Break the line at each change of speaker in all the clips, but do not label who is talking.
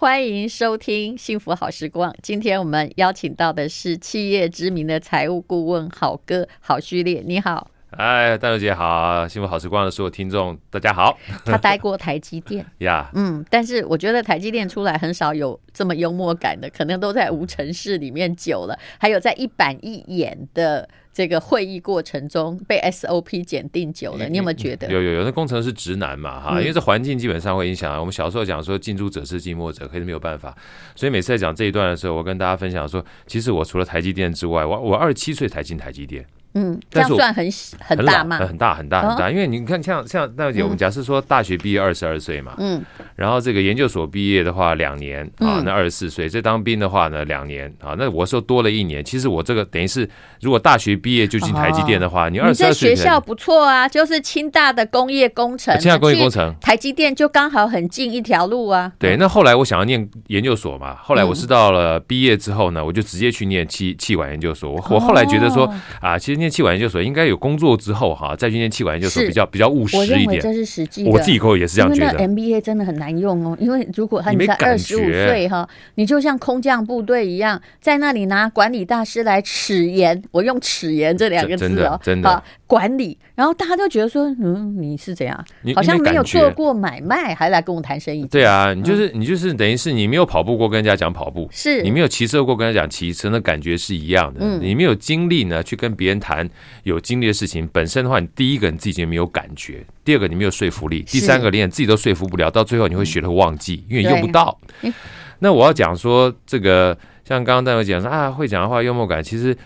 欢迎收听《幸福好时光》。今天我们邀请到的是企业知名的财务顾问郝哥郝序列，你好。
哎，大小姐好，幸福好时光的所有听众大家好。
他待过台积电
呀.
嗯，但是我觉得台积电出来很少有这么幽默感的，可能都在无尘室里面久了，还有在一板一眼的。这个会议过程中被 SOP 检定久了，你有没有觉得？
有有有，那工程师直男嘛哈，因为这环境基本上会影响。我们小时候讲说近朱者赤，近墨者黑，是没有办法。所以每次在讲这一段的时候，我跟大家分享说，其实我除了台积电之外，我我二十七岁才进台积电。
嗯，这样算很很大吗？
很大很大很大，因为你看像像大姐，我们假设说大学毕业二十二岁嘛，嗯，然后这个研究所毕业的话两年啊，那二十四岁，这当兵的话呢两年啊，那我说多了一年。其实我这个等于是，如果大学毕业就进台积电的话，你二十二岁，
学校不错啊，就是清大的工业工程，
清大工业工程，
台积电就刚好很近一条路啊。
对，那后来我想要念研究所嘛，后来我是到了毕业之后呢，我就直接去念气气管研究所。我我后来觉得说啊，其实念气管研究所应该。有工作之后哈，再去念气管研究所比较比较务实一点。
我认为这是实际的。
我自己以后也是这样觉得。
MBA 真的很难用哦，因为如果他你才二十五岁哈，你就像空降部队一样，在那里拿管理大师来齿言，我用齿言这两个字哦，
真的真的
管理，然后大家都觉得说，嗯，你是怎样？好像没有做过买卖，还来跟我谈生意。
对啊，你就是你就是等于是你没有跑步过，跟人家讲跑步；是你没有骑车过，跟人家讲骑车，那感觉是一样的。你没有经历呢，去跟别人谈有经历的事情本身的话，你第一个你自己就没有感觉，第二个你没有说服力，第三个连你自己都说服不了，到最后你会学了忘记，因为你用不到。那我要讲说这个，像刚刚戴友讲说啊，会讲的话幽默感，其实。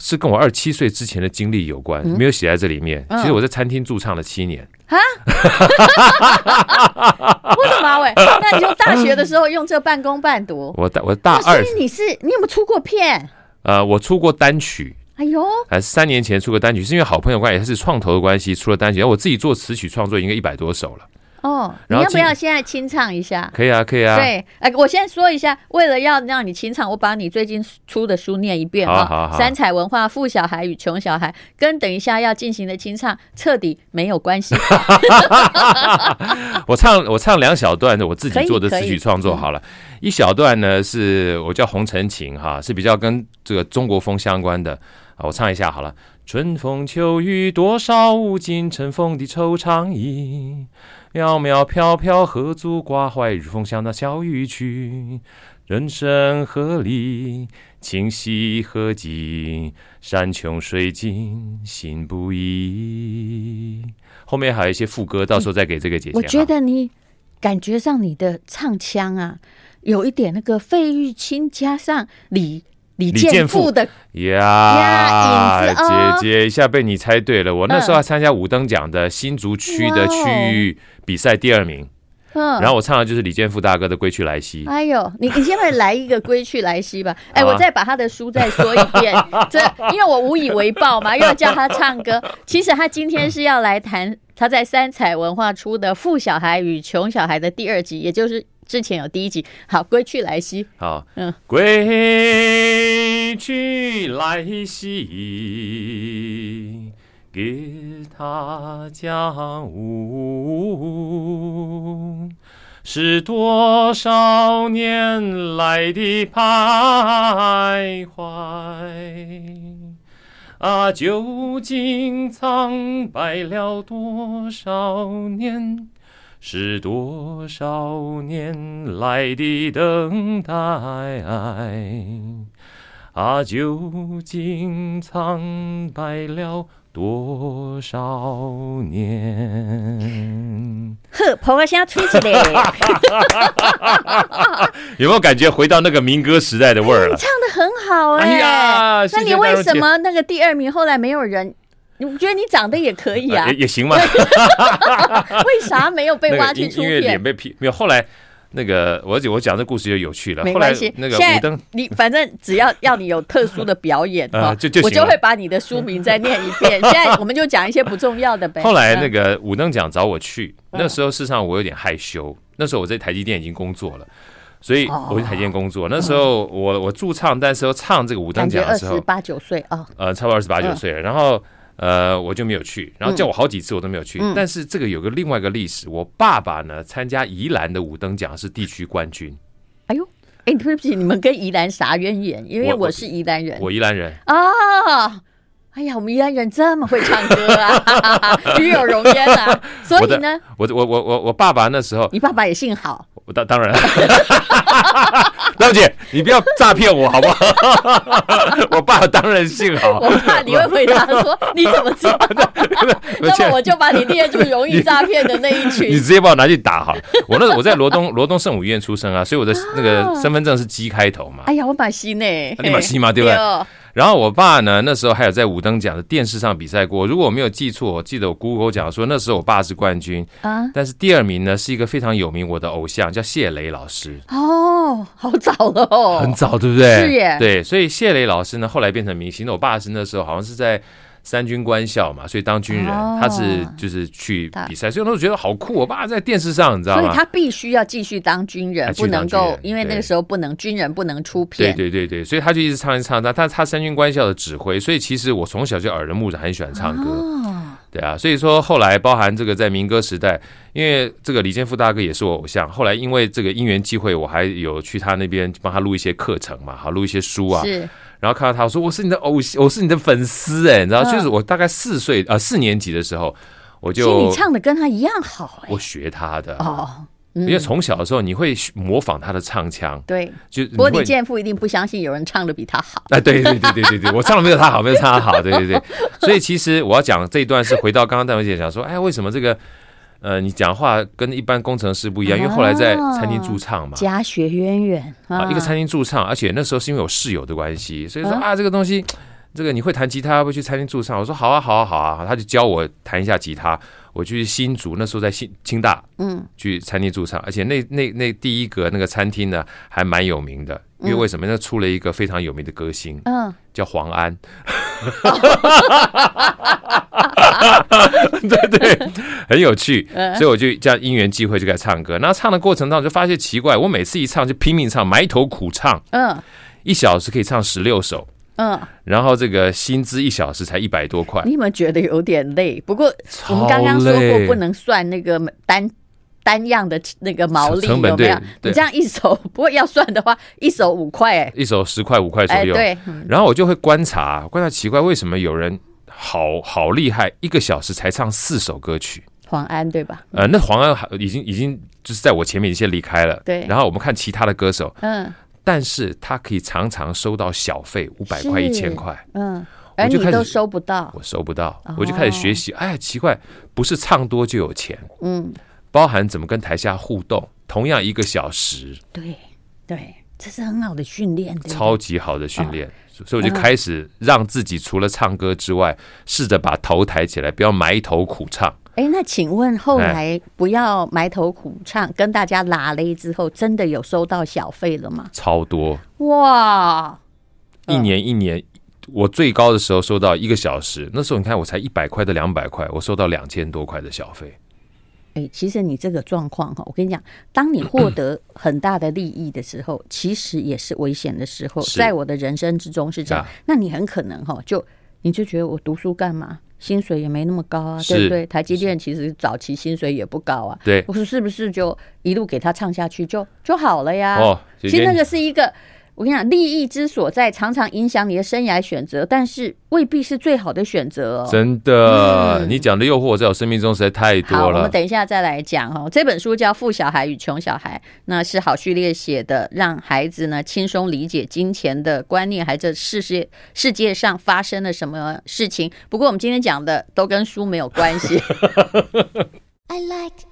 是跟我二十七岁之前的经历有关，没有写在这里面。其实我在餐厅驻唱了七年。啊？
为什么？喂，那你就大学的时候用这半工半读。
我大我大二。
所以你是你有没有出过片？
呃，我出过单曲。
哎呦，
还是三年前出过单曲，是因为好朋友关系，还是创投的关系出了单曲。然后我自己做词曲创作，应该一百多首了。
哦，你要不要现在清唱一下？
可以啊，可以啊。
对，哎，我先说一下，为了要让你清唱，我把你最近出的书念一遍啊。三彩文化《富小孩与穷小孩》跟等一下要进行的清唱彻底没有关系。
我唱我唱两小段的我自己做的词曲创作好了，一小段呢是我叫红尘情哈，是比较跟这个中国风相关的啊，我唱一下好了。春风秋雨多少无尽，尘封的惆怅意。渺渺飘飘何足挂怀，日风向那小雨去。人生何理？情系何夕，山穷水尽心不移。后面还有一些副歌，到时候再给这个姐姐。
我觉得你感觉上你的唱腔啊，有一点那个费玉清加上李。李建富的
呀，姐姐一下被你猜对了。我那时候还参加五等奖的新竹区的区域比赛第二名，嗯，然后我唱的就是李建富大哥的《归去来兮》。
哎呦，你你先来来一个《归去来兮》吧。哎，我再把他的书再说一遍，这因为我无以为报嘛，又要叫他唱歌。其实他今天是要来谈他在三彩文化出的《富小孩与穷小孩》的第二集，也就是。之前有第一集，好，归去来兮。
好，嗯，归去来兮，给他讲无，是多少年来的徘徊，啊，究竟苍白了多少年？是多少年来的等待啊，究竟苍白了多少年？
呵，婆婆先吹起来。
有没有感觉回到那个民歌时代的味儿了？
你唱的很好哎、欸、呀，那你为什么那个第二名后来没有人？你觉得你长得也可以啊？
也也行吗？
为啥没有被 挖去出片？
因为脸被批没有。后来那个我我讲这故事就有趣了。
没关系，那个五灯，你反正只要要你有特殊的表演 啊，就就我就会把你的书名再念一遍。现在我们就讲一些不重要的呗。
后来那个五灯奖找我去，那时候事实上我有点害羞。那时候我在台积电已经工作了，所以我去台积电工作。那时候我我驻唱，但是唱这个五灯奖的时候，
二十八九岁啊，
呃，差不多二十八九岁了。然后。呃，我就没有去，然后叫我好几次我都没有去。嗯、但是这个有个另外一个历史，我爸爸呢参加宜兰的五等奖是地区冠军。
哎呦，哎，对不起，你们跟宜兰啥渊源？因为我是宜兰人，
我，我宜兰人
啊。哎呀，我们宜兰人这么会唱歌啊，与有荣焉啊！所以呢，
我我我我我爸爸那时候，
你爸爸也姓郝，
我当当然，大姐，你不要诈骗我好不好？我爸当然姓郝，
我怕你会回答说你怎么知道？那么我就把你列入容易诈骗的那一群，
你直接把我拿去打哈！我那我在罗东罗东圣母医院出生啊，所以我的那个身份证是 G 开头嘛。
哎呀，我把西呢，
你把西嘛，对不对？然后我爸呢，那时候还有在五等奖的电视上比赛过。如果我没有记错，我记得我姑姑讲说，那时候我爸是冠军啊。但是第二名呢，是一个非常有名我的偶像，叫谢雷老师。
哦，好早了哦，
很早，对不对？
是耶。
对，所以谢雷老师呢，后来变成明星。那我爸是那时候好像是在。三军官校嘛，所以当军人，哦、他是就是去比赛，所以我都觉得好酷。我爸在电视上，你知道吗？
所以他必须要继续当军人，不能够，因为那个时候不能军人不能出片。
对对对对，所以他就一直唱一唱。他他他三军官校的指挥，所以其实我从小就耳濡目染，很喜欢唱歌。哦、对啊，所以说后来包含这个在民歌时代，因为这个李健富大哥也是我偶像。后来因为这个因缘际会，我还有去他那边帮他录一些课程嘛，好录一些书啊。是。然后看到他，我说我是你的偶像，我是你的粉丝哎，你知道，就是我大概四岁呃四年级的时候，我就。其实
你唱的跟他一样好哎。
我学他的哦，因为从小的时候你会模仿他的唱腔，
对，就不过李健父一定不相信有人唱的比他好。
哎，对对对对对对，我唱的没有他好，没有他好，对对对。所以其实我要讲这一段是回到刚刚戴文姐讲说，哎，为什么这个？呃，你讲话跟一般工程师不一样，因为后来在餐厅驻唱嘛，
家学渊源
啊，一个餐厅驻唱，而且那时候是因为有室友的关系，所以说啊，这个东西，这个你会弹吉他，会去餐厅驻唱，我说好啊，好啊，好啊，他就教我弹一下吉他，我去新竹，那时候在新清大，嗯，去餐厅驻唱，而且那那那第一个那个餐厅呢，还蛮有名的，因为为什么？那出了一个非常有名的歌星，嗯，叫黄安。对对，很有趣，所以我就这样因缘际会就开始唱歌。那唱的过程当中就发现奇怪，我每次一唱就拼命唱，埋头苦唱，嗯，一小时可以唱十六首，嗯，然后这个薪资一小时才一百多块。
你有没有觉得有点累？不过我们刚刚说过不能算那个单单样的那个毛利，有没有？你这样一首，不过要算的话，一首五块，哎，
一首十块五块左右。对，然后我就会观察，观察奇怪，为什么有人。好好厉害，一个小时才唱四首歌曲。
黄安对吧？
呃，那黄安已经已经就是在我前面先离开了。对。然后我们看其他的歌手，嗯，但是他可以常常收到小费五百块、一千块，嗯，
而你都收不到，
我收不到，我就开始学习。哎呀，奇怪，不是唱多就有钱，嗯，包含怎么跟台下互动，同样一个小时，
对对，这是很好的训练，
超级好的训练。所以我就开始让自己除了唱歌之外，试着把头抬起来，不要埋头苦唱。
哎，那请问后来不要埋头苦唱，跟大家拉嘞之后，真的有收到小费了吗？
超多
哇！
一年一年，我最高的时候收到一个小时，那时候你看我才一百块到两百块，我收到两千多块的小费。
哎，其实你这个状况哈，我跟你讲，当你获得很大的利益的时候，其实也是危险的时候。在我的人生之中是这样，那你很可能哈，就你就觉得我读书干嘛？薪水也没那么高啊，对不对？台积电其实早期薪水也不高啊。对，我说是不是就一路给他唱下去就就好了呀？哦，其实那个是一个。我跟你讲，利益之所在，常常影响你的生涯选择，但是未必是最好的选择哦。
真的，嗯、你讲的诱惑在我生命中实在太多了。好，
我们等一下再来讲哦。这本书叫《富小孩与穷小孩》，那是郝旭烈写的，让孩子呢轻松理解金钱的观念，还这世界世界上发生了什么事情。不过我们今天讲的都跟书没有关系。I like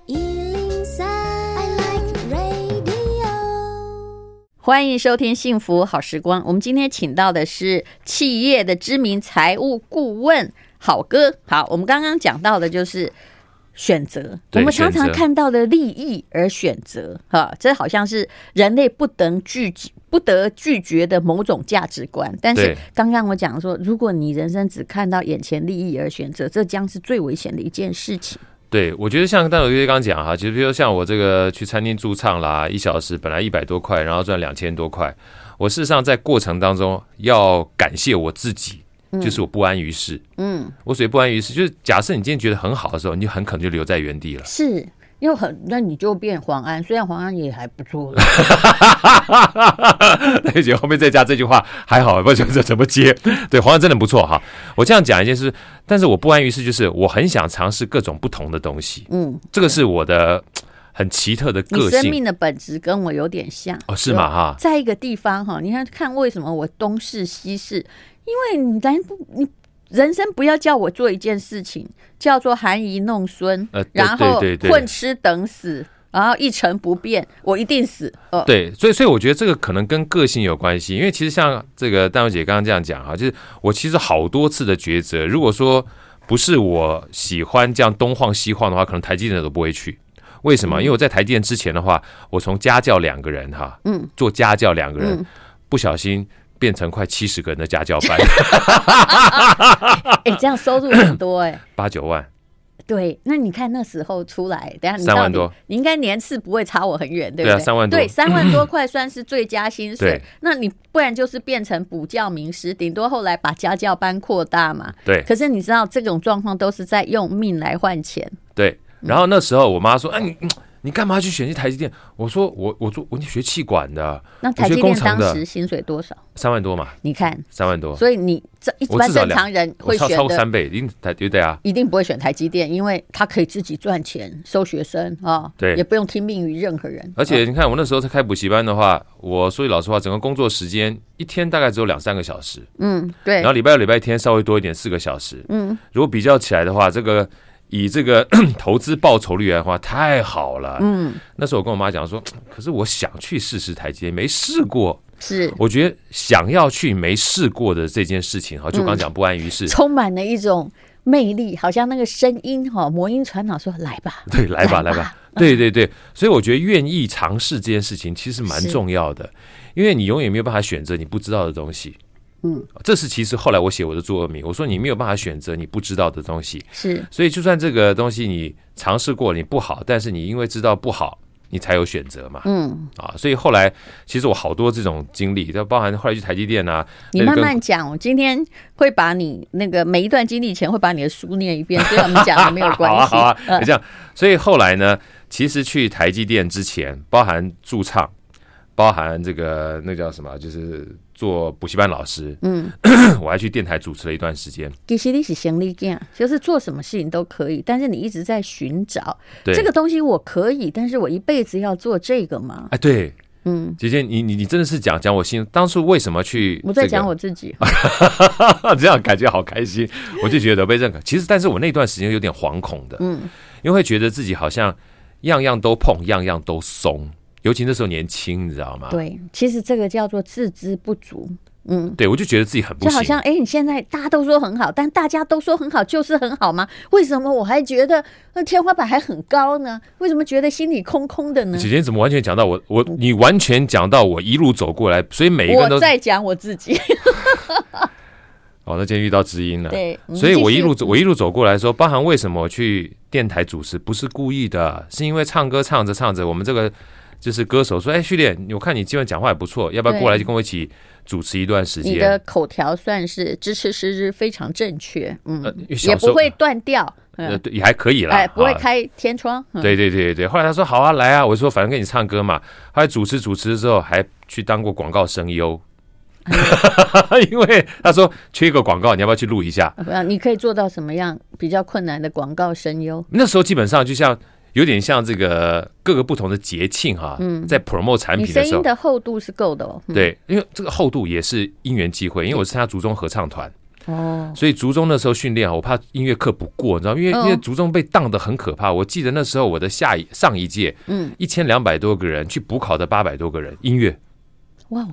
欢迎收听《幸福好时光》。我们今天请到的是企业的知名财务顾问好哥。好，我们刚刚讲到的就是选择。我们常常看到的利益而选择，哈，这好像是人类不得拒不得拒绝的某种价值观。但是刚刚我讲说，如果你人生只看到眼前利益而选择，这将是最危险的一件事情。
对，我觉得像戴老师刚刚讲哈，其实比如说像我这个去餐厅驻唱啦，一小时本来一百多块，然后赚两千多块。我事实上在过程当中要感谢我自己，就是我不安于世。嗯，我所谓不安于世，就是假设你今天觉得很好的时候，你就很可能就留在原地了。
是，因为很，那你就变黄安，虽然黄安也还不错。
那姐后面再加这句话还好，不知道怎么接。对，黄安真的不错哈。我这样讲一件事，但是我不安于事，就是我很想尝试各种不同的东西。嗯，这个是我的很奇特的个性。
你生命的本质跟我有点像
哦，是吗？哈，
在一个地方哈，你看看为什么我东试西试，因为你咱不你。人生不要叫我做一件事情，叫做含饴弄孙，呃、然后混吃等死，然后一成不变，我一定死。呃、
对，所以所以我觉得这个可能跟个性有关系，因为其实像这个淡如姐刚刚这样讲哈，就是我其实好多次的抉择，如果说不是我喜欢这样东晃西晃的话，可能台积电都不会去。为什么？因为我在台积电之前的话，我从家教两个人哈，嗯，做家教两个人，嗯、不小心。变成快七十个人的家教班，
哎，这样收入很多哎、欸，
八九万。
对，那你看那时候出来，等下你
三万多，
你应该年次不会差我很远，对不对？
对啊，三万多，
对，三万多块算是最佳薪水。那你不然就是变成补教名师，顶多后来把家教班扩大嘛。
对，
可是你知道这种状况都是在用命来换钱。
对，然后那时候我妈说：“哎、嗯。啊”你干嘛去选去台积电？我说我我做我你学气管的，
那台积电当时薪水多少？
三万多嘛。你
看
三万多，
所以你这一般正常人会选
超过三倍，一定台对对啊，
一定不会选台积电，因为他可以自己赚钱收学生啊，对，也不用听命于任何人。
而且你看我那时候在开补习班的话，我说句老实话，整个工作时间一天大概只有两三个小时，嗯，对。然后礼拜六礼拜天稍微多一点，四个小时，嗯。如果比较起来的话，这个。以这个 投资报酬率来的话，太好了。嗯，那时候我跟我妈讲说，可是我想去试试台积电，没试过。是，我觉得想要去没试过的这件事情，哈，就刚讲不安于室，
充满了一种魅力，好像那个声音哈，魔音传脑说来吧，
对，来吧，来吧，对对对。所以我觉得愿意尝试这件事情其实蛮重要的，因为你永远没有办法选择你不知道的东西。嗯，这是其实后来我写我的座右铭，我说你没有办法选择你不知道的东西，是，所以就算这个东西你尝试过你不好，但是你因为知道不好，你才有选择嘛，嗯，啊，所以后来其实我好多这种经历，就包含后来去台积电啊，
你慢慢讲，我今天会把你那个每一段经历前会把你的书念一遍，所以我们讲的没有关系，好啊，好啊，
这样，所以后来呢，其实去台积电之前，包含驻唱。包含这个那叫什么，就是做补习班老师。嗯，我还去电台主持了一段时间。
其实你是行李件，就是做什么事情都可以，但是你一直在寻找对这个东西，我可以，但是我一辈子要做这个吗？
哎，对，嗯，姐姐，你你你真的是讲讲我心，当初为什么去、这个？
我在讲我自己，
这样感觉好开心，我就觉得被认可。其实，但是我那段时间有点惶恐的，嗯，因为会觉得自己好像样样都碰，样样都松。尤其那时候年轻，你知道吗？
对，其实这个叫做自知不足。嗯，
对，我就觉得自己很不行。
就好像，哎，你现在大家都说很好，但大家都说很好就是很好吗？为什么我还觉得那天花板还很高呢？为什么觉得心里空空的呢？
姐姐怎么完全讲到我？我你完全讲到我一路走过来，所以每一个人都
在讲我自己。
哦，那今天遇到知音了。对，所以我一路走，我一路走过来说，包含为什么我去电台主持，不是故意的，是因为唱歌唱着唱着，我们这个。就是歌手说：“哎，训练，我看你基本讲话也不错，要不要过来就跟我一起主持一段时间？”
你的口条算是支持时日非常正确，嗯，也不会断掉，
呃，也还可以啦，
哎，不会开天窗。
对对对对，后来他说：“好啊，来啊！”我说：“反正跟你唱歌嘛。”后来主持主持之后，还去当过广告声优，因为他说缺一个广告，你要不要去录一下？
不要，你可以做到什么样比较困难的广告声优？
那时候基本上就像。有点像这个各个不同的节庆哈，在 promote 产品的时候，
你声音的厚度是够的哦。
对，因为这个厚度也是因缘际会，因为我是参加族中合唱团。哦，所以族中那时候训练啊，我怕音乐课不过，你知道，因为因为族中被当的很可怕。我记得那时候我的下一上一届，嗯，一千两百多个人去补考的八百多个人，音乐，哇。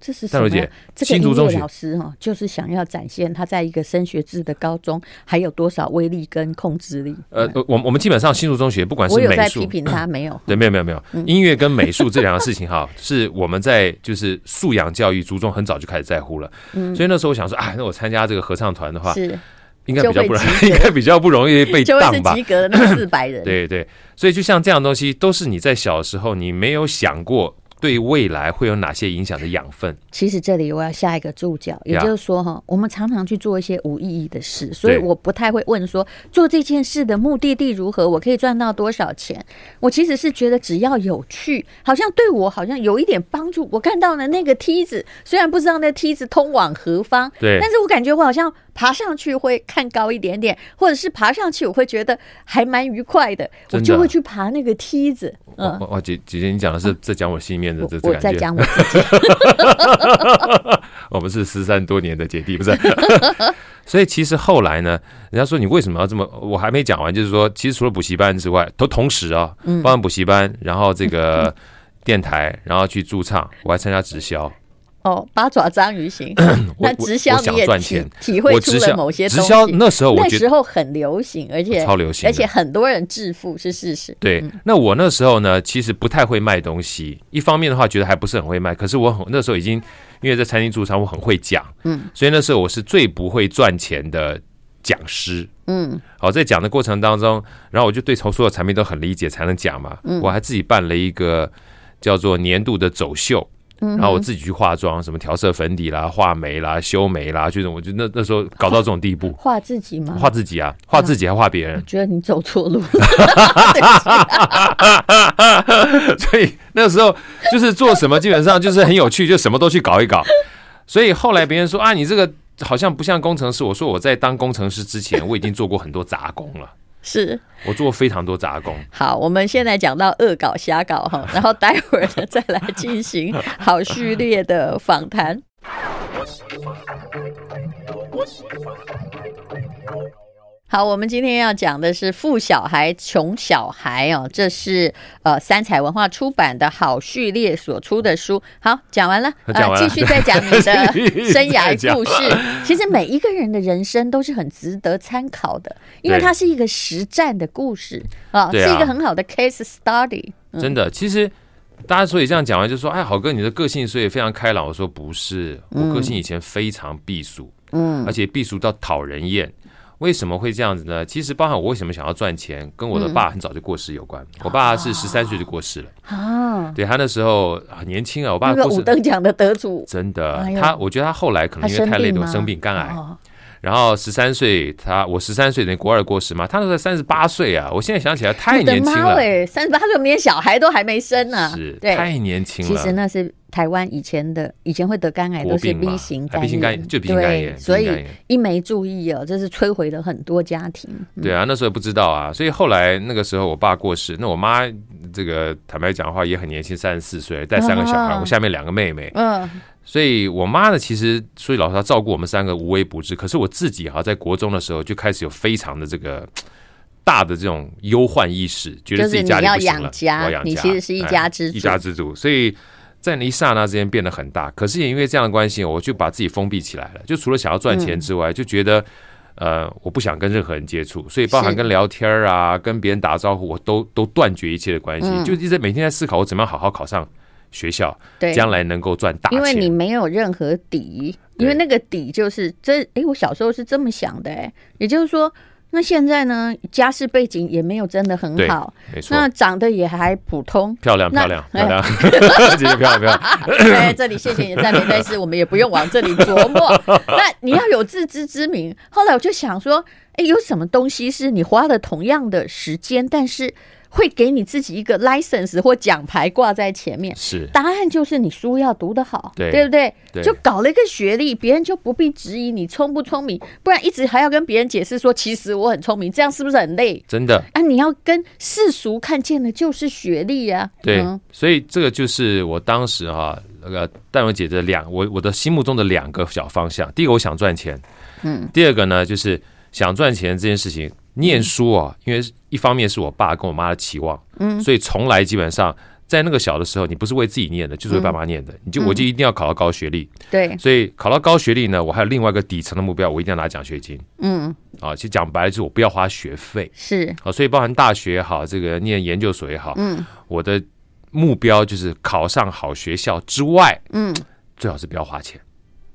这是什么？这个音乐老师哈，就是想要展现他在一个升学制的高中还有多少威力跟控制力。呃，我我们基本上新竹中学不管是美术，我有在批评他 没有？对，没有没有没有。音乐跟美术这两个事情哈，是我们在就是素养教育竹中很早就开始在乎了。所以那时候我想说，啊，那我参加这个合唱团的话，是应该比较不容易，应该比较不容易被当吧？及格的那四百人。对对，所以就像这样东西，都是你在小时候你没有想过。对未来会有哪些影响的养分？
其实这里我要下一个注脚，也就是说哈，我们常常去做一些无意义的事，所以我不太会问说做这件事的目的地如何，我可以赚到多少钱。我其实是觉得只要有趣，好像对我好像有一点帮助。我看到了那个梯子，虽然不知道那梯子通往何方，
对，
但是我感觉我好像爬上去会看高一点点，或者是爬上去我会觉得还蛮愉快的，我就会去爬那个梯子。嗯，
哇，姐姐姐，你讲的是在讲我心里面。
我，我在讲我自己，
我们是失散多年的姐弟，不是？所以其实后来呢，人家说你为什么要这么？我还没讲完，就是说，其实除了补习班之外，都同时啊，包含补习班，然后这个电台，然后去驻唱，我还参加直销。
哦，八爪章鱼行，那直销你也体体会出了某些东西。
直销那时候，
那时候很流行，而且
超流行，
而且很多人致富是事实。
对，那我那时候呢，其实不太会卖东西。一方面的话，觉得还不是很会卖。可是我很那时候已经因为在餐厅驻唱，我很会讲，嗯，所以那时候我是最不会赚钱的讲师，嗯。好，在讲的过程当中，然后我就对所有产品都很理解，才能讲嘛。我还自己办了一个叫做年度的走秀。然后我自己去化妆，什么调色粉底啦、画眉啦、修眉啦，就是我就那那时候搞到这种地步。
画自己吗？
画自己啊，画自己还画别人。
我觉得你走错路了。
所以那时候就是做什么，基本上就是很有趣，就什么都去搞一搞。所以后来别人说啊，你这个好像不像工程师。我说我在当工程师之前，我已经做过很多杂工了。
是
我做过非常多杂工。
好，我们现在讲到恶搞瞎搞哈，然后待会儿呢再来进行 好序列的访谈。好，我们今天要讲的是富小孩穷小孩哦，这是呃三彩文化出版的好序列所出的书。好，讲完了，讲完了，呃，继续再讲你的生涯故事。其实每一个人的人生都是很值得参考的，因为它是一个实战的故事啊，是一个很好的 case study。嗯。
真的，其实大家所以这样讲完就说，哎，好哥你的个性所以非常开朗。我说不是，我个性以前非常避俗，嗯，而且避俗到讨人厌。为什么会这样子呢？其实包含我为什么想要赚钱，跟我的爸很早就过世有关。嗯、我爸是十三岁就过世了啊，对，他那时候很年轻啊。我爸过世，
那个五等奖的得主，
真的，哎、他我觉得他后来可能因为太累了，生病肝癌。哦然后十三岁，他我十三岁等于国二过世嘛，他那时候三十八岁啊！我现在想起来太年轻了，
三十八岁我们连小孩都还没生呢，
是，太年轻了。
其实那是台湾以前的，以前会得肝癌都是 B 型肝炎，B 型肝炎
就 B 型肝炎，
所以一没注意哦，这是摧毁了很多家庭。
对啊，那时候不知道啊，所以后来那个时候我爸过世，那我妈这个坦白讲的话也很年轻，三十四岁带三个小孩，我下面两个妹妹，嗯。所以，我妈呢，其实所以老实话照顾我们三个无微不至。可是我自己哈，在国中的时候就开始有非常的这个大的这种忧患意识，觉得自己家里不行了，
就是你要养家，家，你其实是一家之主，
一家之主。所以在那一刹那之间变得很大。可是也因为这样的关系，我就把自己封闭起来了。就除了想要赚钱之外，就觉得呃，我不想跟任何人接触，所以包含跟聊天啊，跟别人打招呼，我都都断绝一切的关系，就一直每天在思考我怎么样好好考上。学校将来能够赚大钱，
因为你没有任何底，因为那个底就是这。哎，我小时候是这么想的，哎，也就是说，那现在呢，家世背景也没有真的很好，
没错，
那长得也还普通，
漂亮漂亮漂亮，姐姐漂亮漂亮。
在这里谢谢你的赞美，但是我们也不用往这里琢磨。那你要有自知之明。后来我就想说，哎，有什么东西是你花了同样的时间，但是会给你自己一个 license 或奖牌挂在前面，
是。
答案就是你书要读得好，
对，
对不对？
对，
就搞了一个学历，别人就不必质疑你聪不聪明，不然一直还要跟别人解释说其实我很聪明，这样是不是很累？
真的。
啊，你要跟世俗看见的就是学历啊，
对，嗯、所以这个就是我当时哈、啊、那个戴文姐的两我我的心目中的两个小方向，第一个我想赚钱，嗯，第二个呢就是想赚钱这件事情。念书啊，因为一方面是我爸跟我妈的期望，嗯，所以从来基本上在那个小的时候，你不是为自己念的，就是为爸妈念的，你就我就一定要考到高学历，
对，
所以考到高学历呢，我还有另外一个底层的目标，我一定要拿奖学金，嗯，啊，其实讲白了就是我不要花学费，
是，
啊，所以包含大学也好，这个念研究所也好，嗯，我的目标就是考上好学校之外，嗯，最好是不要花钱。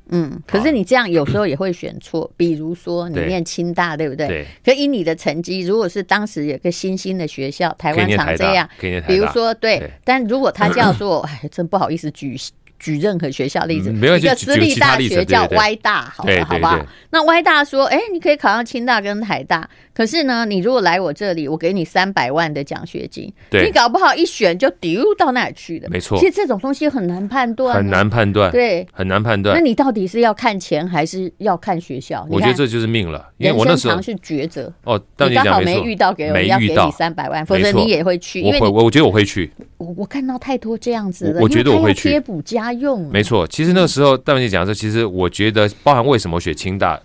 嗯，可是你这样有时候也会选错，比如说你念清大，对不对？
对。
可以你的成绩，如果是当时有个新兴的学校，台湾常这样，比如说对，但如果他叫做，哎，真不好意思举。举任何学校例子，一个私立大学叫歪大，好了，好不好？那歪大说，哎，你可以考上清大跟台大，可是呢，你如果来我这里，我给你三百万的奖学金，你搞不好一选就丢到那里去了。
没错，
其实这种东西很难判断，
很难判断，
对，
很难判断。
那你到底是要看钱还是要看学校？
我觉得这就是命了，因为我那时候
是抉择。
哦，
你刚好没遇到，给我要给你三百万，否则你也会去。
我会，我我觉得我会去。
我我看到太多这样子的，
我觉得我会去
贴补家用。
没错。其实那个时候，戴文姐讲的，其实我觉得，包含为什么选清大，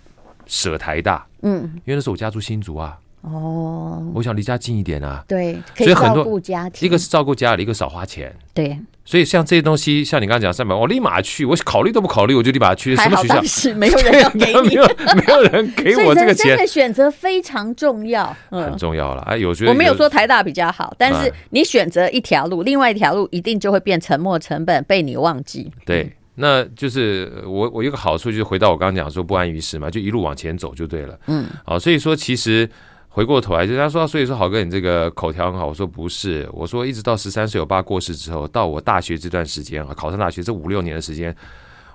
舍台大，嗯，因为那时候我家住新竹啊，哦，我想离家近一点啊，
对，可以照顾家庭，
一个是照顾家里，一个少花钱，
对，
所以像这些东西，像你刚刚讲三百万，我立马去，我考虑都不考虑，我就立马去。什么学校？
是没有人 要给你，
没有没有人给我这个钱。
这个选择非常重要，嗯
很重要了。哎，有觉
得我没有说台大比较好，但是你选择一条路，另外一条路一定就会变沉没成本，被你忘记。
对。那就是我我有个好处就是回到我刚刚讲说不安于室嘛，就一路往前走就对了。嗯，好，所以说其实回过头来，就他说，所以说好哥你这个口条很好。我说不是，我说一直到十三岁我爸过世之后，到我大学这段时间啊，考上大学这五六年的时间，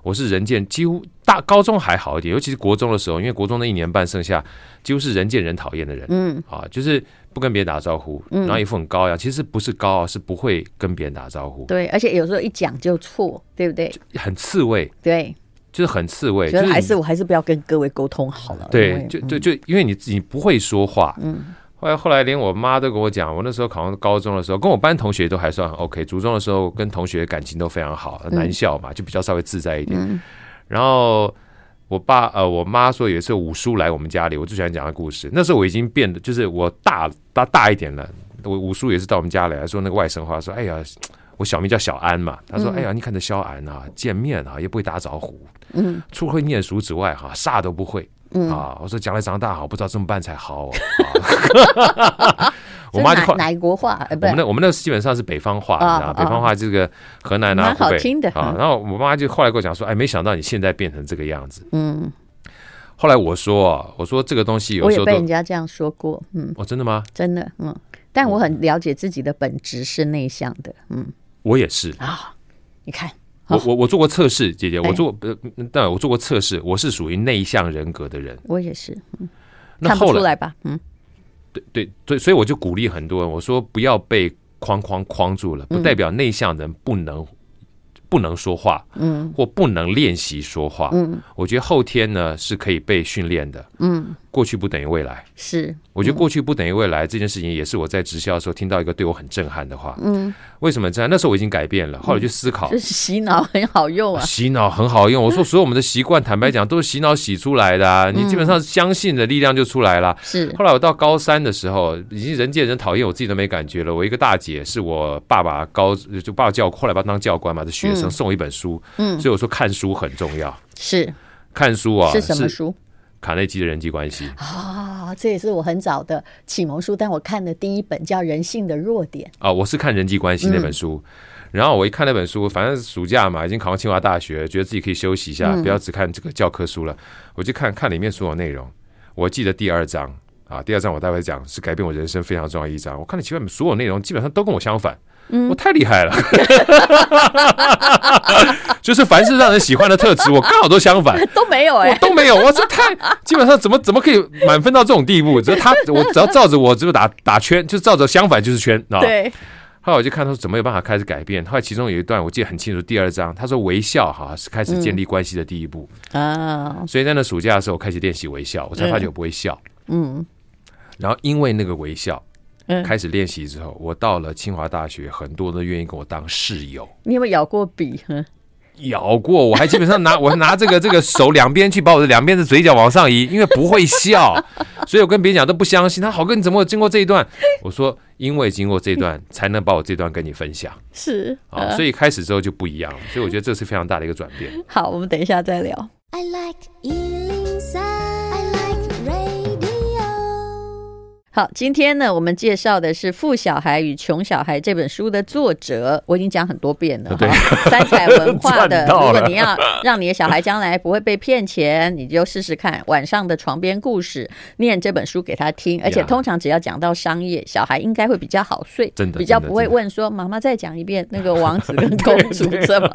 我是人见几乎大高中还好一点，尤其是国中的时候，因为国中那一年半剩下几乎是人见人讨厌的人。嗯，啊，就是。不跟别人打招呼，然后一副很高傲，其实不是高傲，是不会跟别人打招呼。
对，而且有时候一讲就错，对不对？
很刺猬。
对，
就是很刺猬。
所以还是我还是不要跟各位沟通好了。
对，就就就因为你自己不会说话。嗯。后来后来连我妈都跟我讲，我那时候考上高中的时候，跟我班同学都还算很 OK。初中的时候跟同学感情都非常好，男校嘛，就比较稍微自在一点。然后。我爸呃，我妈说有一次五叔来我们家里，我最喜欢讲的故事。那时候我已经变得，就是我大大大一点了。我五叔也是到我们家里来说那个外甥话，说：“哎呀，我小名叫小安嘛。”他说：“哎呀，你看这小安啊，见面啊也不会打招呼，嗯，除了会念书之外哈，啥都不会。”嗯啊，我说将来长大好，不知道怎么办才好。我妈就
哪国话？
我们那我们那基本上是北方话，你知道北方话这个河南啊、湖北啊。然后我妈就后来跟我讲说：“哎，没想到你现在变成这个样子。”嗯。后来我说：“我说这个东西有时候
我也被人家这样说过。”嗯。
哦，真的吗？
真的。嗯。但我很了解自己的本质是内向的。嗯。
我也是
啊。你看。
我我我做过测试，姐姐，我做呃，但我做过测试，我是属于内向人格的人。
我也是，嗯，
那后来，看不
出来吧？嗯，
对对对，所以我就鼓励很多人，我说不要被框框框住了，不代表内向人不能。不能说话，嗯，或不能练习说话，嗯，我觉得后天呢是可以被训练的，嗯，过去不等于未来，
是，
我觉得过去不等于未来这件事情也是我在直销的时候听到一个对我很震撼的话，嗯，为什么这样？那时候我已经改变了，后来就思考，
就是洗脑很好用啊，
洗脑很好用。我说所有我们的习惯，坦白讲都是洗脑洗出来的啊，你基本上相信的力量就出来了。
是，
后来我到高三的时候，已经人见人讨厌，我自己都没感觉了。我一个大姐是我爸爸高就爸爸教，后来把他当教官嘛，这学生。送我一本书，嗯，所以我说看书很重要。
是
看书啊，
是什么书？
卡内基的人际关系
啊，这也是我很早的启蒙书。但我看的第一本叫《人性的弱点》
啊，我是看人际关系那本书。然后我一看那本书，反正暑假嘛，已经考上清华大学，觉得自己可以休息一下，不要只看这个教科书了。我就看看里面所有内容。我记得第二章啊，第二章我待会讲是改变我人生非常重要一章。我看了前面所有内容，基本上都跟我相反。我太厉害了，就是凡是让人喜欢的特质，我刚好都相反，
都没有哎，
都没有，我这太 基本上怎么怎么可以满分到这种地步？只要他，我只要照着我这个打打圈，就照着相反就是圈啊。对。后来我就看他说怎么有办法开始改变。后来其中有一段我记得很清楚，第二章他说微笑哈是开始建立关系的第一步啊。所以在那暑假的时候，我开始练习微笑，我才发觉我不会笑。嗯。然后因为那个微笑。开始练习之后，我到了清华大学，很多人都愿意跟我当室友。
你有没有咬过笔？
咬过，我还基本上拿 我还拿这个这个手两边去把我的两边的嘴角往上移，因为不会笑，所以我跟别人讲都不相信。他好哥，你怎么会经过这一段？我说因为经过这一段，才能把我这段跟你分享。
是
啊，所以开始之后就不一样了。所以我觉得这是非常大的一个转变。
好，我们等一下再聊。好，今天呢，我们介绍的是《富小孩与穷小孩》这本书的作者，我已经讲很多遍了。对，三彩文化的。如果你要让你的小孩将来不会被骗钱，你就试试看晚上的床边故事，念这本书给他听。而且通常只要讲到商业，小孩应该会比较好睡，真的比较不会问说妈妈再讲一遍那个王子跟 公主什么。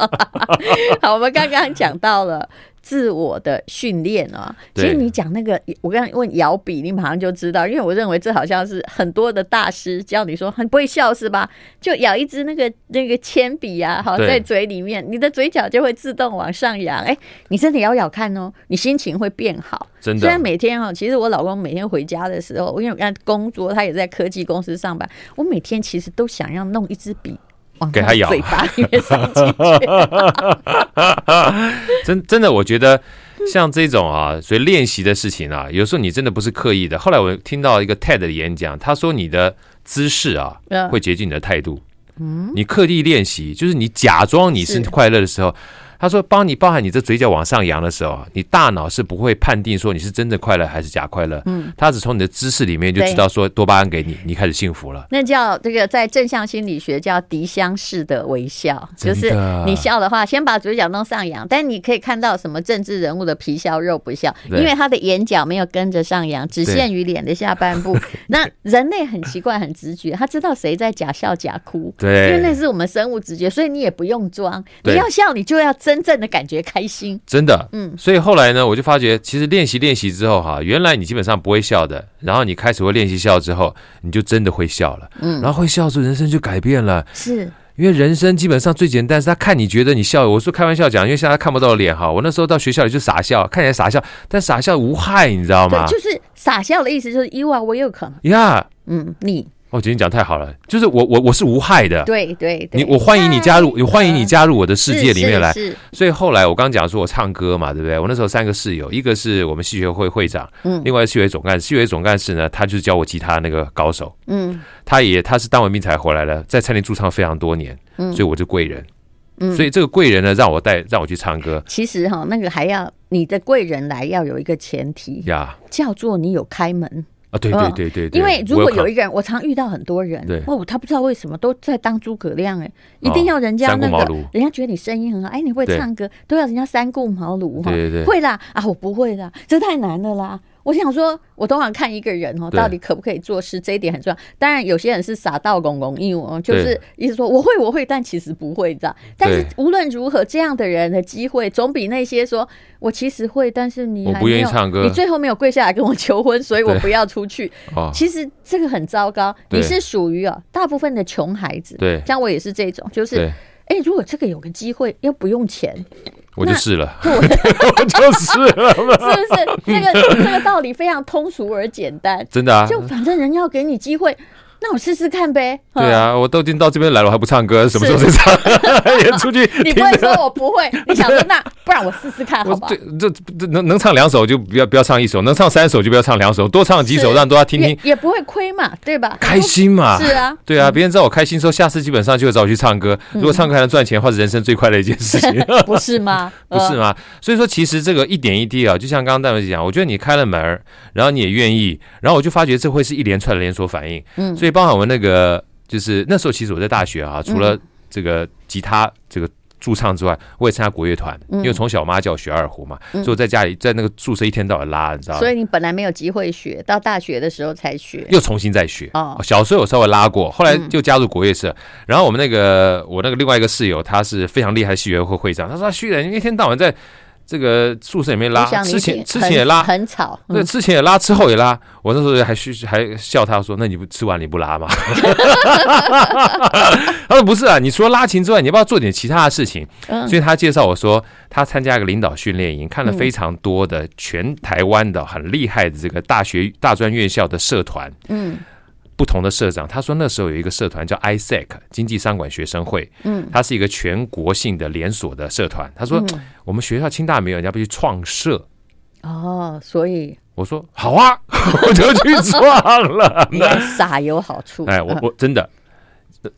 好，我们刚刚讲到了。自我的训练啊，其实你讲那个，我刚刚问摇笔，你马上就知道，因为我认为这好像是很多的大师教你说很不会笑是吧？就咬一支那个那个铅笔啊，好在嘴里面，你的嘴角就会自动往上扬。哎，你真的咬咬看哦，你心情会变好。真的，虽然每天哈，其实我老公每天回家的时候，因为我看工作，他也在科技公司上班，我每天其实都想要弄一支笔。给他咬嘴巴里面塞进去，
真真的，我觉得像这种啊，所以练习的事情啊，有时候你真的不是刻意的。后来我听到一个 TED 的演讲，他说你的姿势啊，会决定你的态度。嗯，你刻意练习，就是你假装你是快乐的时候。他说：“帮你包含你这嘴角往上扬的时候，你大脑是不会判定说你是真的快乐还是假快乐。嗯，他只从你的知识里面就知道说多巴胺给你，你开始幸福了。
那叫这个在正向心理学叫迪香式的微笑，就是你笑的话，先把嘴角弄上扬，但你可以看到什么政治人物的皮笑肉不笑，因为他的眼角没有跟着上扬，只限于脸的下半部。那人类很奇怪，很直觉，他知道谁在假笑假哭，对，因为那是我们生物直觉，所以你也不用装，你要笑你就要真。真正的感觉开心，
真的，嗯，所以后来呢，我就发觉，其实练习练习之后，哈，原来你基本上不会笑的，然后你开始会练习笑之后，你就真的会笑了，嗯，然后会笑之后，人生就改变了，是。因为人生基本上最简单是他看你觉得你笑，我说开玩笑讲，因为现在他看不到脸哈，我那时候到学校里就傻笑，看起来傻笑，但傻笑无害，你知道吗？
就是傻笑的意思就是意外我有可能。
呀，
嗯，你。
我今天讲太好了，就是我我我是无害的，
对对对，
你我欢迎你加入，我欢迎你加入我的世界里面来。所以后来我刚讲说我唱歌嘛，对不对？我那时候三个室友，一个是我们戏学会会长，嗯，另外戏学总干事，戏学总干事呢，他就是教我吉他那个高手，嗯，他也他是当完兵才回来的，在餐厅驻唱非常多年，嗯，所以我就贵人，嗯，所以这个贵人呢，让我带让我去唱歌。
其实哈，那个还要你的贵人来要有一个前提呀，叫做你有开门。
啊，对对对对，
因为如果有一个人，我常遇到很多人，哦，他不知道为什么都在当诸葛亮，哎，一定要人家那个，人家觉得你声音很好，哎，你会唱歌，都要人家三顾茅庐哈，会啦，啊，我不会啦，这太难了啦。我想说，我通常看一个人哦，到底可不可以做事，这一点很重要。当然，有些人是傻到公公，因为哦，就是意思说我会我会，但其实不会这样。但是无论如何，这样的人的机会总比那些说我其实会，但是你我不愿意唱歌，你最后没有跪下来跟我求婚，所以我不要出去。其实这个很糟糕。你是属于啊，大部分的穷孩子，对，像我也是这种，就是哎，如果这个有个机会又不用钱。
我就是了，我就是了，是
不是？这个这个道理非常通俗而简单，
真的啊！
就反正人要给你机会。那我试试看呗。
对啊，我都已经到这边来了，我还不唱歌，什么时候再唱？也出去。
你不会说我不会？你想说那不然我试试看，好吧？
这这能能唱两首就不要不要唱一首，能唱三首就不要唱两首，多唱几首让大家听听，
也不会亏嘛，对吧？
开心嘛，
是啊，
对啊，别人知道我开心，说下次基本上就会找我去唱歌。如果唱歌还能赚钱的话，是人生最快乐的一件事情，
不是吗？
不是吗？所以说，其实这个一点一滴啊，就像刚刚戴文姐讲，我觉得你开了门，然后你也愿意，然后我就发觉这会是一连串的连锁反应。嗯，所以包含我们那个。就是那时候，其实我在大学啊，除了这个吉他这个驻唱之外，我也参加国乐团，因为从小我妈叫我学二胡嘛，所以我在家里在那个宿舍一天到晚拉，你知道吗？
所以你本来没有机会学，到大学的时候才学，
又重新再学。哦，小时候有稍微拉过，后来就加入国乐社。然后我们那个我那个另外一个室友，他是非常厉害的戏乐会会长，他说：“旭然，一天到晚在。”这个宿舍也没拉，之前之前也拉，
很吵。
对，之前也拉，之后也拉。我那时候还嘘还笑他说：“那你不吃完你不拉吗？” 他说：“不是啊，你除了拉琴之外，你要不要做点其他的事情？”所以他介绍我说，他参加一个领导训练营，看了非常多的全台湾的很厉害的这个大学大专院校的社团。嗯。不同的社长，他说那时候有一个社团叫 ISEC 经济商管学生会，嗯，它是一个全国性的连锁的社团。他说、嗯、我们学校清大没有，人家不去创社。
哦，所以。
我说好啊，我就去创了。
那傻有好处，
哎，我我真的，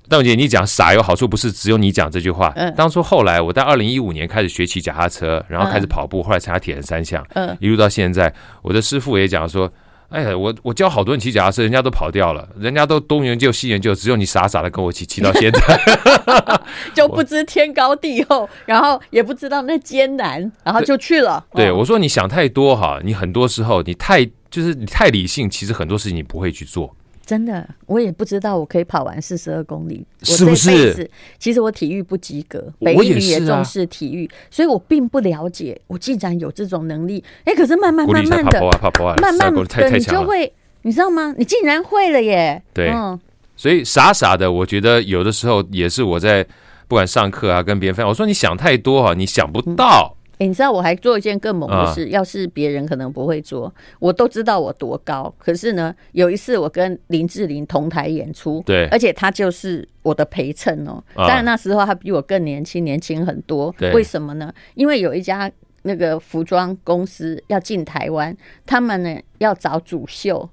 邓姐，你讲傻有好处，不是只有你讲这句话。嗯，当初后来我在二零一五年开始学骑脚踏车，然后开始跑步，后来参加铁人三项，嗯，一路到现在，我的师傅也讲说。哎呀，我我教好多人骑脚踏车，人家都跑掉了，人家都东研究西研究，只有你傻傻的跟我骑，骑到现在，
就不知天高地厚，然后也不知道那艰难，然后就去了。
对，对我说你想太多哈，你很多时候你太就是你太理性，其实很多事情你不会去做。
真的，我也不知道我可以跑完四十二公里，
是不是？
其实我体育不及格，北一女也重视体育，所以我并不了解。我竟然有这种能力，哎，可是慢慢慢慢的，慢慢的你就会，你知道吗？你竟然会了耶！
对，所以傻傻的，我觉得有的时候也是我在不管上课啊，跟别人分享，我说你想太多哈，你想不到。
欸、你知道我还做一件更猛的事，要是别人可能不会做，我都知道我多高。可是呢，有一次我跟林志玲同台演出，
对，
而且她就是我的陪衬哦。当然那时候她比我更年轻，年轻很多。
对，
为什么呢？因为有一家那个服装公司要进台湾，他们呢要找主秀。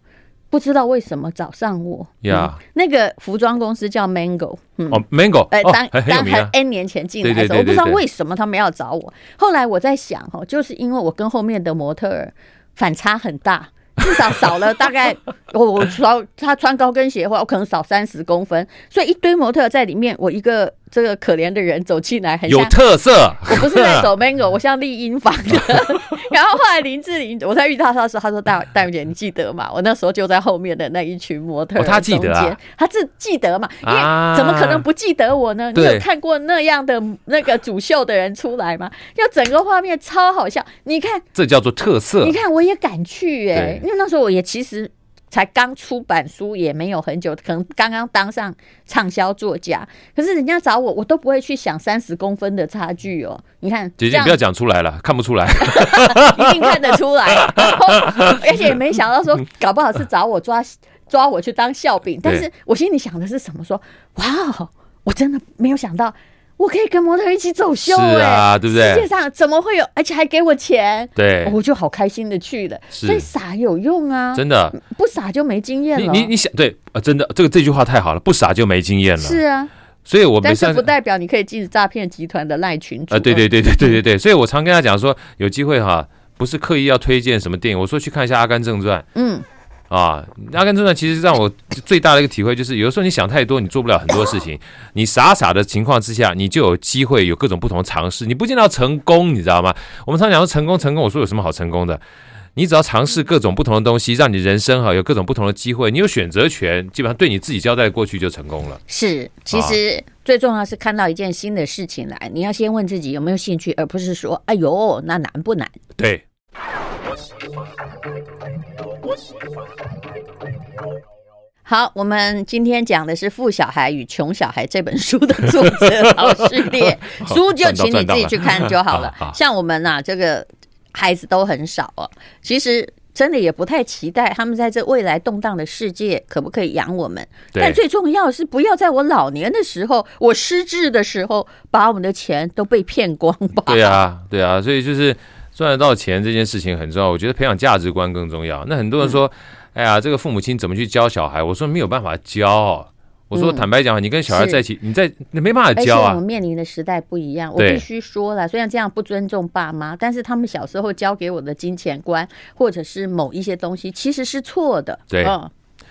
不知道为什么找上我
呀？
那个服装公司叫 Mango，
哦，Mango，
哎，当当很 N 年前进来的时候，我不知道为什么他们要找我。后来我在想，哈，就是因为我跟后面的模特儿反差很大。至少少了大概，我我穿他穿高跟鞋的话，我可能少三十公分，所以一堆模特在里面，我一个这个可怜的人走进来，很
有特色。
我不是在走 Mango，我像丽婴房的。然后后来林志玲，我在遇到他的时候，他说：“戴戴茹姐，你记得吗？我那时候就在后面的那一群模特。”
他记得啊，
他自记得嘛？因为怎么可能不记得我呢？你有看过那样的那个主秀的人出来吗？就整个画面超好笑，你看，
这叫做特色。
你看，我也敢去哎。因为那时候我也其实才刚出版书，也没有很久，可能刚刚当上畅销作家。可是人家找我，我都不会去想三十公分的差距哦。你看，
姐姐不要讲出来了，看不出来，
一定看得出来。而且也没想到说，搞不好是找我抓抓我去当笑柄。但是我心里想的是什么？说哇，我真的没有想到。我可以跟模特一起走秀，欸，
啊，对不对？
世界上怎么会有，而且还给我钱？
对，
我就好开心的去了。所以傻有用啊，
真的，
不傻就没经验了。
你你你想对啊，真的，这个这句话太好了，不傻就没经验了。
是啊，
所以我
但是不代表你可以进诈骗集团的赖群主。
啊，对对对对对对对，所以我常跟他讲说，有机会哈，不是刻意要推荐什么电影，我说去看一下《阿甘正传》。嗯。啊，阿甘正传其实让我最大的一个体会就是，有的时候你想太多，你做不了很多事情。你傻傻的情况之下，你就有机会有各种不同的尝试。你不见得要成功，你知道吗？我们常讲说成功，成功。我说有什么好成功的？你只要尝试各种不同的东西，让你人生哈有各种不同的机会。你有选择权，基本上对你自己交代过去就成功了。
是，其实最重要是看到一件新的事情来，你要先问自己有没有兴趣，而不是说哎呦那难不难？
对。
好，我们今天讲的是《富小孩与穷小孩》这本书的作者老师列 书，就请你自己去看就好了。像我们啊，这个孩子都很少哦，其实真的也不太期待他们在这未来动荡的世界可不可以养我们。但最重要是，不要在我老年的时候，我失智的时候，把我们的钱都被骗光吧。
对啊，对啊，所以就是。赚得到钱这件事情很重要，我觉得培养价值观更重要。那很多人说：“嗯、哎呀，这个父母亲怎么去教小孩？”我说：“没有办法教。”我说：“坦白讲，你跟小孩在一起，你在你没办法教啊。”
我们面临的时代不一样，我必须说了，虽然这样不尊重爸妈，但是他们小时候教给我的金钱观，或者是某一些东西，其实是错的。
对，嗯、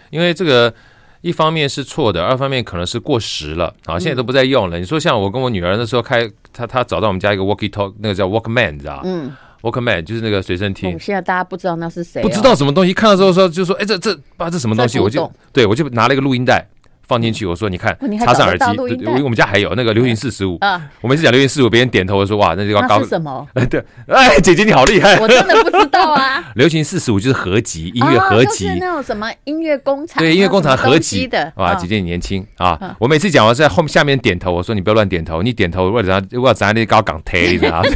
因为这个。一方面是错的，二方面可能是过时了啊，现在都不再用了。嗯、你说像我跟我女儿那时候开，她她找到我们家一个 walkie talk，那个叫 Walkman，你知道嗯，Walkman 就是那个随身听。
现在大家不知道那是谁、哦，
不知道什么东西，看到之后说就说，哎，这这爸这什么东西？我就对我就拿了一个录音带。放进去，我说你看，插上耳机，因为我们家还有那个流行四十五。我每次讲流行四十五，别人点头，我说哇，那就要高。
是什么？
对，哎，姐姐你好厉害，
我真的不知道啊。
流行四十五就是合集，音乐合集，
那种什么音乐工厂，
对，音乐工厂合集的。哇，姐姐你年轻啊！我每次讲完在后面下面点头，我说你不要乱点头，你点头为了啥？为了咱那高港台，你知道吗？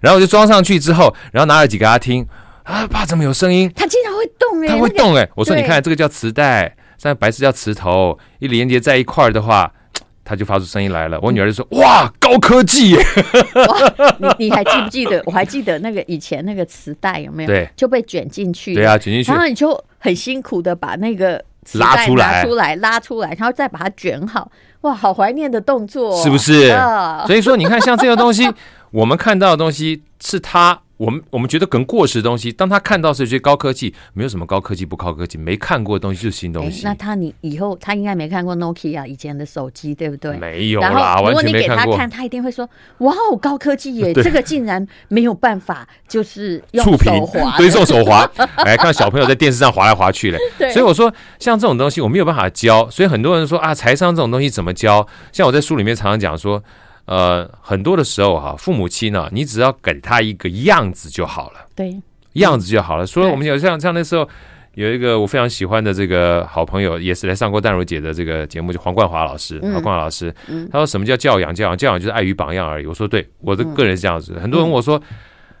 然后我就装上去之后，然后拿耳机给他听啊，爸怎么有声音？
他经常会动哎，
他会动哎。我说你看这个叫磁带。像白色叫磁头，一连接在一块儿的话，它就发出声音来了。我女儿就说：“哇，高科技！”
哇，你你还记不记得？我还记得那个以前那个磁带有没有？
对，
就被卷进去。
对啊，卷进去。
然后你就很辛苦的把那个磁带拿出来，出来拉出来，然后再把它卷好。哇，好怀念的动作，
是不是？所以说，你看，像这个东西，我们看到的东西是他我们我们觉得很过时的东西，当他看到是觉得高科技，没有什么高科技不高科技，没看过的东西就是新东西。
那他你以后他应该没看过 Nokia 以前的手机，对不对？
没有啦，如果你给他看，
他一定会说：“哇哦，高科技耶！这个竟然没有办法，就是用手滑，
对，用手滑。来 看小朋友在电视上滑来滑去嘞。所以我说，像这种东西我没有办法教，所以很多人说啊，财商这种东西怎么教？像我在书里面常常讲说。呃，很多的时候哈，父母亲呢，你只要给他一个样子就好了，
对，
样子就好了。所以我们有像像那时候有一个我非常喜欢的这个好朋友，也是来上过淡如姐的这个节目，就黄冠华老师，黄冠华老师，他说什么叫教养？教养教养就是爱与榜样而已。我说对，我的个人是这样子。很多人问我说，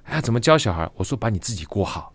哎呀，怎么教小孩？我说把你自己过好，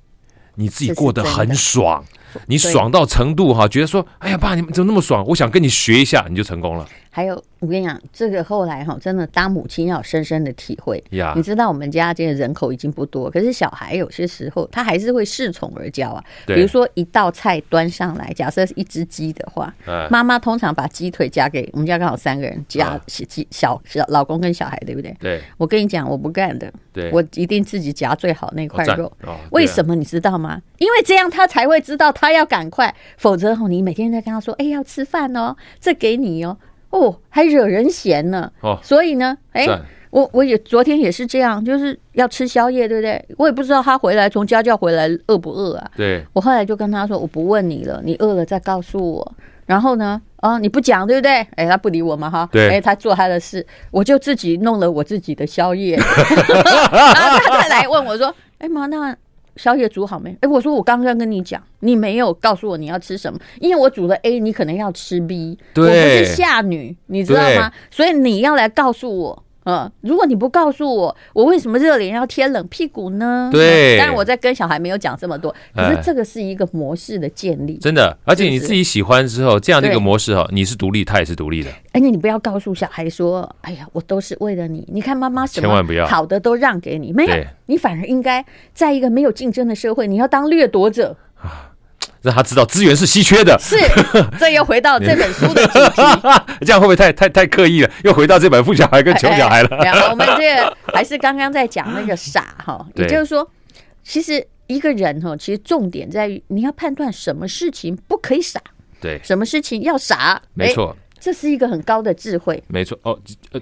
你自己过得很爽，你爽到程度哈，觉得说，哎呀，爸，你们怎么那么爽？我想跟你学一下，你就成功了。
还有，我跟你讲，这个后来哈，真的当母亲要深深的体会。
呀，
你知道我们家这个人口已经不多，可是小孩有些时候他还是会恃宠而骄啊。比如说一道菜端上来，假设是一只鸡的话，妈妈通常把鸡腿夹给我们家刚好三个人夹鸡小小老公跟小孩，对不对？
对。
我跟你讲，我不干的。对。我一定自己夹最好那块肉。为什么你知道吗？因为这样他才会知道他要赶快，否则你每天在跟他说：“哎，要吃饭哦，这给你哦。”哦，还惹人嫌呢。哦，所以呢，哎，我我也昨天也是这样，就是要吃宵夜，对不对？我也不知道他回来从家教回来饿不饿啊。
对，
我后来就跟他说，我不问你了，你饿了再告诉我。然后呢，啊，你不讲，对不对？哎，他不理我嘛，哈。对。哎，他做他的事，我就自己弄了我自己的宵夜。然 后 他再来问我说，哎妈，那。宵夜煮好没？哎，我说我刚刚跟你讲，你没有告诉我你要吃什么，因为我煮了 A，你可能要吃 B，对，我不是下女，你知道吗？所以你要来告诉我。嗯，如果你不告诉我，我为什么热脸要贴冷屁股呢？
对，
但是我在跟小孩没有讲这么多，可是这个是一个模式的建立，
真的，而且你自己喜欢之后，这样的一个模式哈，你是独立，他也是独立的。
而且你不要告诉小孩说，哎呀，我都是为了你，你看妈妈什么好的都让给你，没有，你反而应该在一个没有竞争的社会，你要当掠夺者啊。
让他知道资源是稀缺的，
是，这又回到这本书的主题，
这样会不会太太太刻意了？又回到这本富小孩跟穷小孩了。
我们这个还是刚刚在讲那个傻哈，也就是说，其实一个人哈，其实重点在于你要判断什么事情不可以傻，
对，
什么事情要傻，
没错，
这是一个很高的智慧，
没错。哦，呃。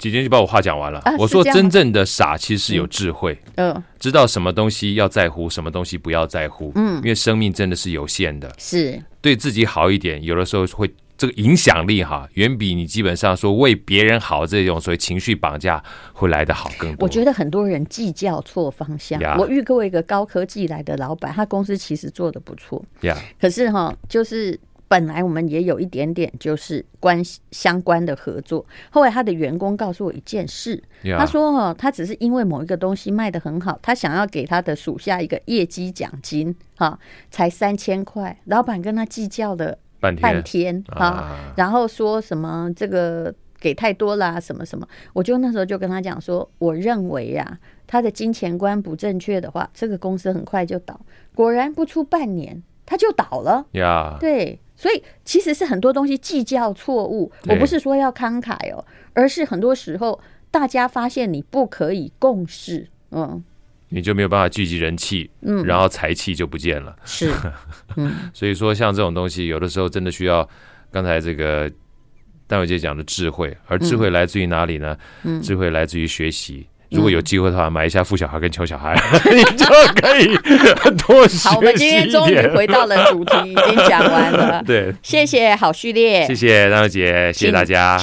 姐姐就把我话讲完了。我说真正的傻其实是有智慧，嗯，知道什么东西要在乎，什么东西不要在乎，嗯，因为生命真的是有限的，
是。
对自己好一点，有的时候会这个影响力哈，远比你基本上说为别人好这种所谓情绪绑架会来得好更多。
我觉得很多人计较错方向。我遇过一个高科技来的老板，他公司其实做的不错，
呀，
可是哈，就是。本来我们也有一点点就是关系相关的合作，后来他的员工告诉我一件事.他说哈，他只是因为某一个东西卖的很好，他想要给他的属下一个业绩奖金，哈，才三千块，老板跟他计较了半天，半天啊，然后说什么这个给太多啦，什么什么，我就那时候就跟他讲说，我认为呀，他的金钱观不正确的话，这个公司很快就倒，果然不出半年他就倒了，
呀，
对。所以其实是很多东西计较错误，我不是说要慷慨哦，而是很多时候大家发现你不可以共事，嗯，
你就没有办法聚集人气，嗯，然后财气就不见了，
是，嗯，
所以说像这种东西，有的时候真的需要刚才这个戴伟姐讲的智慧，而智慧来自于哪里呢？嗯，智慧来自于学习。如果有机会的话，买一下富小孩跟穷小孩，你就可以多学习。
好，我们今天终于回到了主题，已经讲完了。
对，
谢谢好序列，
谢谢张小姐，谢谢大家。